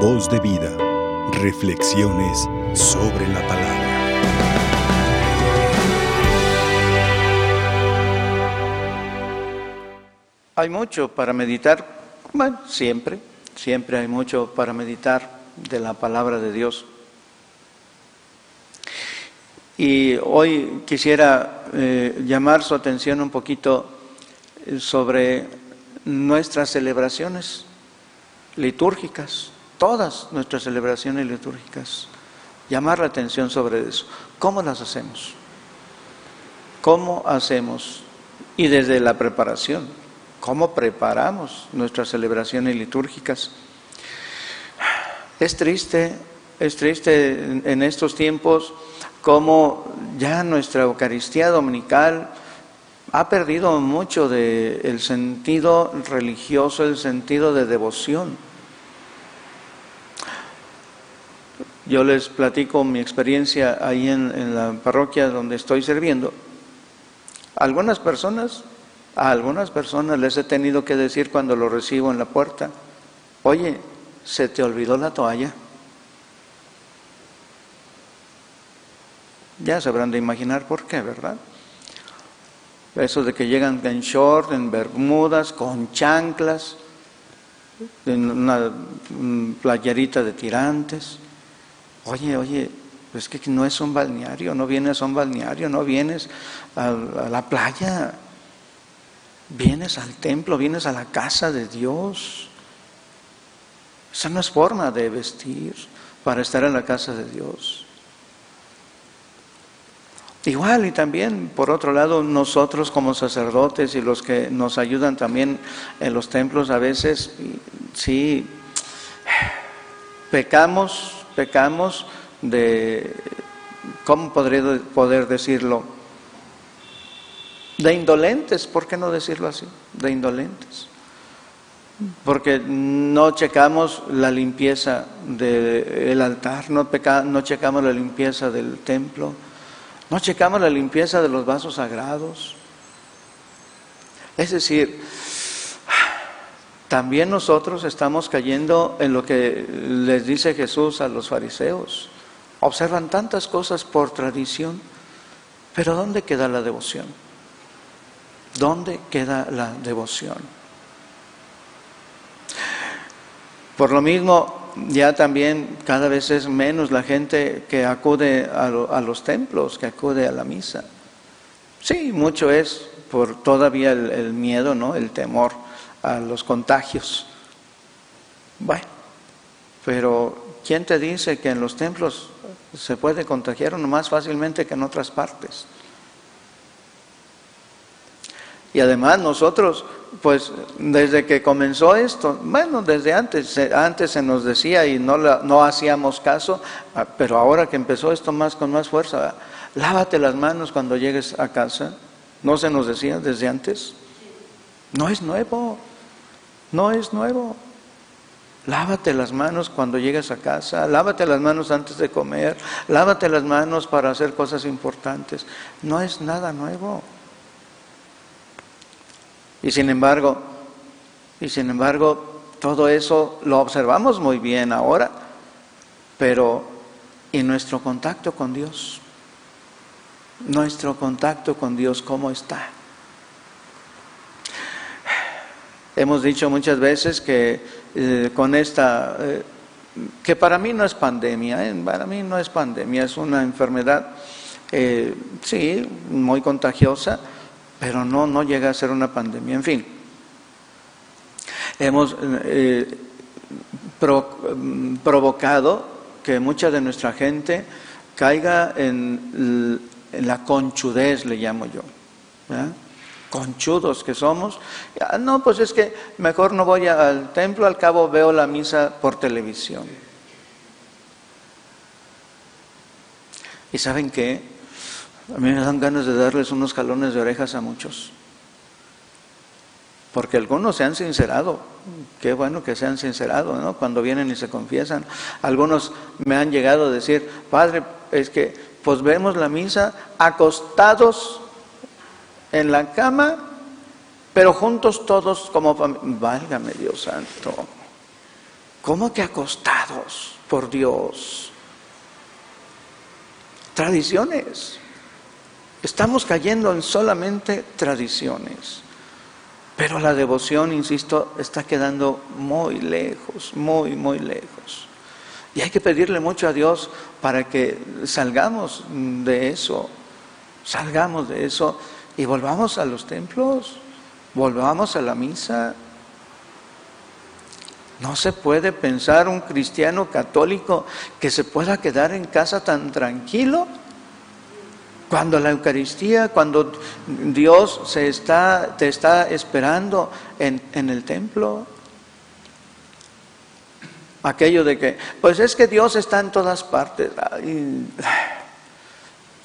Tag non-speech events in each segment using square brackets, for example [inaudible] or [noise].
Voz de vida. Reflexiones sobre la palabra. Hay mucho para meditar, bueno, siempre, siempre hay mucho para meditar de la palabra de Dios. Y hoy quisiera eh, llamar su atención un poquito eh, sobre nuestras celebraciones litúrgicas, todas nuestras celebraciones litúrgicas. Llamar la atención sobre eso. ¿Cómo las hacemos? ¿Cómo hacemos? Y desde la preparación, ¿cómo preparamos nuestras celebraciones litúrgicas? Es triste, es triste en estos tiempos cómo ya nuestra Eucaristía dominical ha perdido mucho del sentido religioso, el sentido de devoción. Yo les platico mi experiencia ahí en, la parroquia donde estoy sirviendo. Algunas personas, a algunas personas les he tenido que decir cuando lo recibo en la puerta, oye, se te olvidó la toalla. Ya sabrán de imaginar por qué, ¿verdad? Eso de que llegan en short, en bermudas, con chanclas, en una playerita de tirantes. Oye, oye, es que no es un balneario, no vienes a un balneario, no vienes a, a la playa, vienes al templo, vienes a la casa de Dios. Esa no es forma de vestir para estar en la casa de Dios. Igual y también, por otro lado, nosotros como sacerdotes y los que nos ayudan también en los templos a veces, sí, pecamos, pecamos de, ¿cómo podría poder decirlo? De indolentes, ¿por qué no decirlo así? De indolentes. Porque no checamos la limpieza del altar, no, no checamos la limpieza del templo no checamos la limpieza de los vasos sagrados. Es decir, también nosotros estamos cayendo en lo que les dice Jesús a los fariseos. Observan tantas cosas por tradición, pero ¿dónde queda la devoción? ¿Dónde queda la devoción? Por lo mismo, ya también cada vez es menos la gente que acude a, los templos, que acude a la misa. Sí, mucho es por todavía el, miedo, ¿no? El temor a los contagios. Bueno, pero ¿quién te dice que en los templos se puede contagiar más fácilmente que en otras partes? Y además nosotros, pues desde que comenzó esto, bueno, desde antes, antes se nos decía y no, no hacíamos caso, ah, pero ahora que empezó esto más con más fuerza, lávate las manos cuando llegues a casa, ¿no se nos decía desde antes? No es nuevo, no es nuevo. Lávate las manos cuando llegues a casa, lávate las manos antes de comer, lávate las manos para hacer cosas importantes. No es nada nuevo. Y sin embargo, y sin embargo, todo eso lo observamos muy bien ahora, pero ¿y nuestro contacto con Dios? Nuestro contacto con Dios, ¿cómo está? Hemos dicho muchas veces que eh, con esta, eh, que para mí no es pandemia, ¿eh? para mí no es pandemia, es una enfermedad, sí, muy contagiosa, pero no, no llega a ser una pandemia. En fin, hemos eh, provocado que mucha de nuestra gente caiga en, la conchudez, le llamo yo. Conchudos que somos. No, pues es que mejor no voy al templo, al cabo veo la misa por televisión. ¿Y saben qué? A mí me dan ganas de darles unos jalones de orejas a muchos. Porque algunos se han sincerado. Qué bueno que se han sincerado, ¿no? Cuando vienen y se confiesan. Algunos me han llegado a decir, Padre, es que pues vemos la misa acostados en la cama, pero juntos todos como. Válgame Dios Santo. ¿Cómo que acostados? Por Dios. Tradiciones. Estamos cayendo en solamente tradiciones. Pero la devoción, insisto, está quedando muy lejos, muy, muy lejos. Y hay que pedirle mucho a Dios para que salgamos de eso, salgamos de eso y volvamos a los templos, volvamos a la misa. No se puede pensar un cristiano católico que se pueda quedar en casa tan tranquilo cuando la Eucaristía, cuando Dios se está, te está esperando en, en el templo. Aquello de que, pues es que Dios está en todas partes.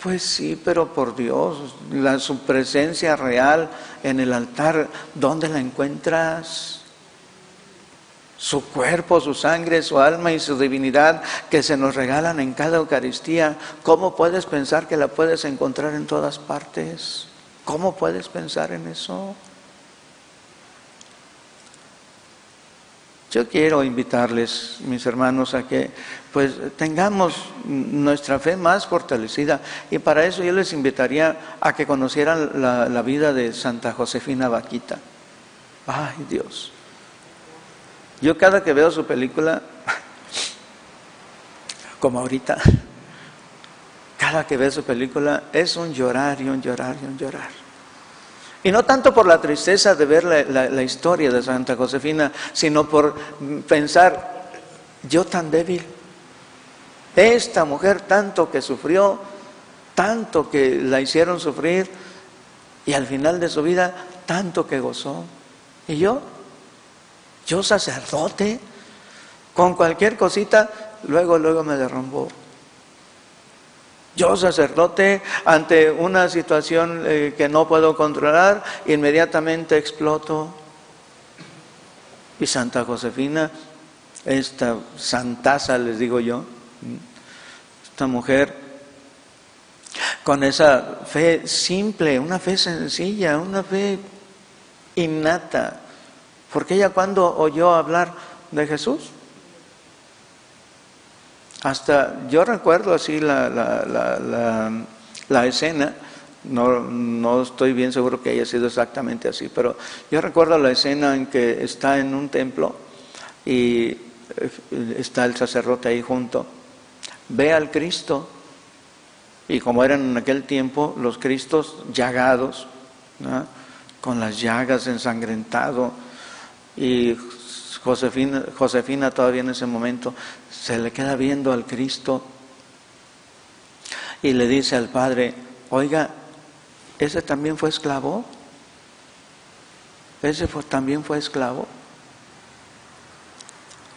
Pues sí, pero por Dios, la, su presencia real en el altar, ¿dónde la encuentras? su cuerpo, su sangre, su alma y su divinidad que se nos regalan en cada Eucaristía, ¿cómo puedes pensar que la puedes encontrar en todas partes? ¿Cómo puedes pensar en eso? Yo quiero invitarles, mis hermanos, a que pues tengamos nuestra fe más fortalecida y para eso yo les invitaría a que conocieran la, vida de Santa Josefina Vaquita. Ay Dios, yo cada que veo su película, [laughs] como ahorita, cada que veo su película es un llorar y un llorar y un llorar. Y no tanto por la tristeza de ver la, historia de Santa Josefina, sino por pensar, yo tan débil, esta mujer tanto que sufrió, tanto que la hicieron sufrir, y al final de su vida tanto que gozó. ¿Y yo? Yo sacerdote, con cualquier cosita, luego, luego me derrumbó. Yo sacerdote, ante una situación eh, que no puedo controlar, inmediatamente exploto. Y Santa Josefina, esta santaza, les digo yo, esta mujer, con esa fe simple, una fe sencilla, una fe innata, porque ella cuando oyó hablar de Jesús, hasta yo recuerdo así la, la, escena, no, no, estoy bien seguro que haya sido exactamente así, pero yo recuerdo la escena en que está en un templo y eh, está el sacerdote ahí junto, ve al Cristo y como eran en aquel tiempo los Cristos llagados, con las llagas ensangrentado, y Josefina, Josefina todavía en ese momento se le queda viendo al Cristo y le dice al Padre, oiga, ¿ese también fue esclavo? ¿Ese también fue esclavo?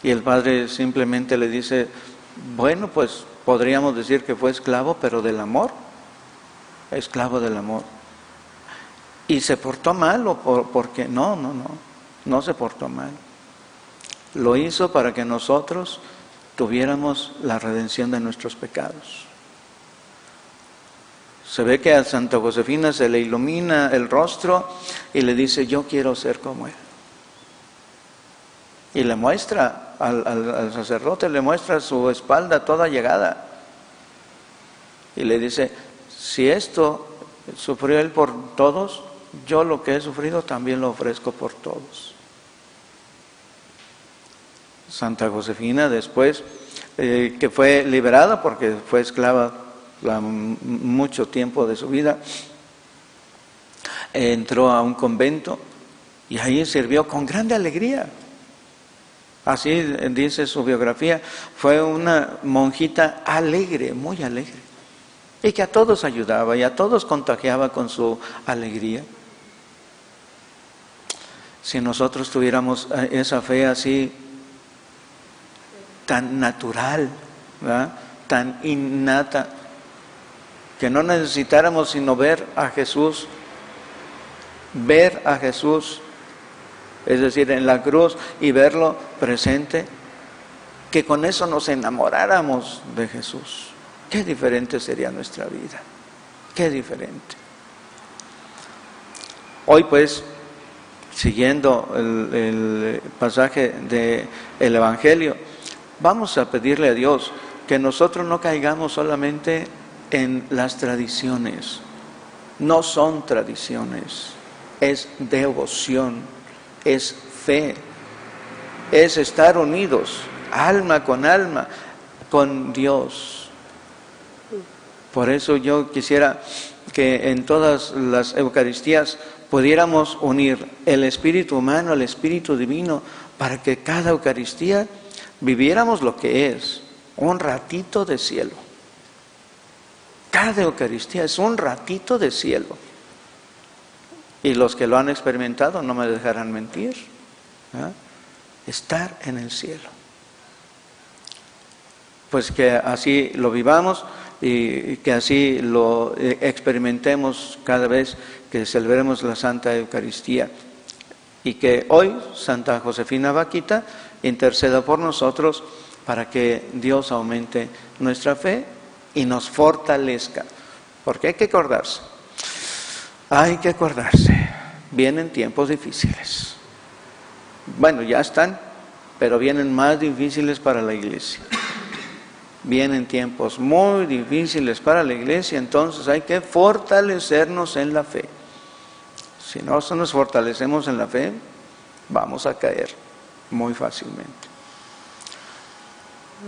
Y el Padre simplemente le dice, bueno, pues podríamos decir que fue esclavo, pero del amor, esclavo del amor. Y se portó mal, o por, porque no, no, no no se portó mal. Lo hizo para que nosotros tuviéramos la redención de nuestros pecados. Se ve que a Santa Josefina se le ilumina el rostro y le dice, yo quiero ser como él. Y le muestra al, al sacerdote, le muestra su espalda toda llegada. Y le dice, si esto sufrió él por todos, yo lo que he sufrido también lo ofrezco por todos. Santa Josefina después, eh, que fue liberada porque fue esclava mucho tiempo de su vida, entró a un convento y ahí sirvió con grande alegría. Así dice su biografía, fue una monjita alegre, muy alegre, y que a todos ayudaba y a todos contagiaba con su alegría. Si nosotros tuviéramos eh, esa fe así tan natural, tan innata, que no necesitáramos sino ver a Jesús, ver a Jesús, es decir, en la cruz y verlo presente, que con eso nos enamoráramos de Jesús. Qué diferente sería nuestra vida, qué diferente. Hoy pues siguiendo el, pasaje del el Evangelio, vamos a pedirle a Dios que nosotros no caigamos solamente en las tradiciones. No son tradiciones, es devoción, es fe, es estar unidos, alma con alma, con Dios. Por eso yo quisiera que en todas las Eucaristías pudiéramos unir el espíritu humano al espíritu divino para que cada Eucaristía viviéramos lo que es, un ratito de cielo. Cada Eucaristía es un ratito de cielo. Y los que lo han experimentado no me dejarán mentir. Estar en el cielo. Pues que así lo vivamos y que así lo eh, experimentemos cada vez que celebremos la Santa Eucaristía. Y que hoy Santa Josefina Vaquita interceda por nosotros para que Dios aumente nuestra fe y nos fortalezca. Porque hay que acordarse, hay que acordarse, vienen tiempos difíciles. Bueno, ya están, pero vienen más difíciles para la iglesia. Vienen tiempos muy difíciles para la iglesia, entonces hay que fortalecernos en la fe. Si no nos fortalecemos en la fe, vamos a caer muy fácilmente.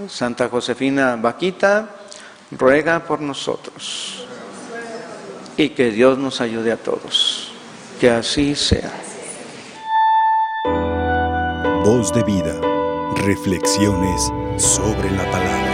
Santa Josefina Vaquita ruega por nosotros y que Dios nos ayude a todos. Que así sea. Voz de vida. Reflexiones sobre la palabra.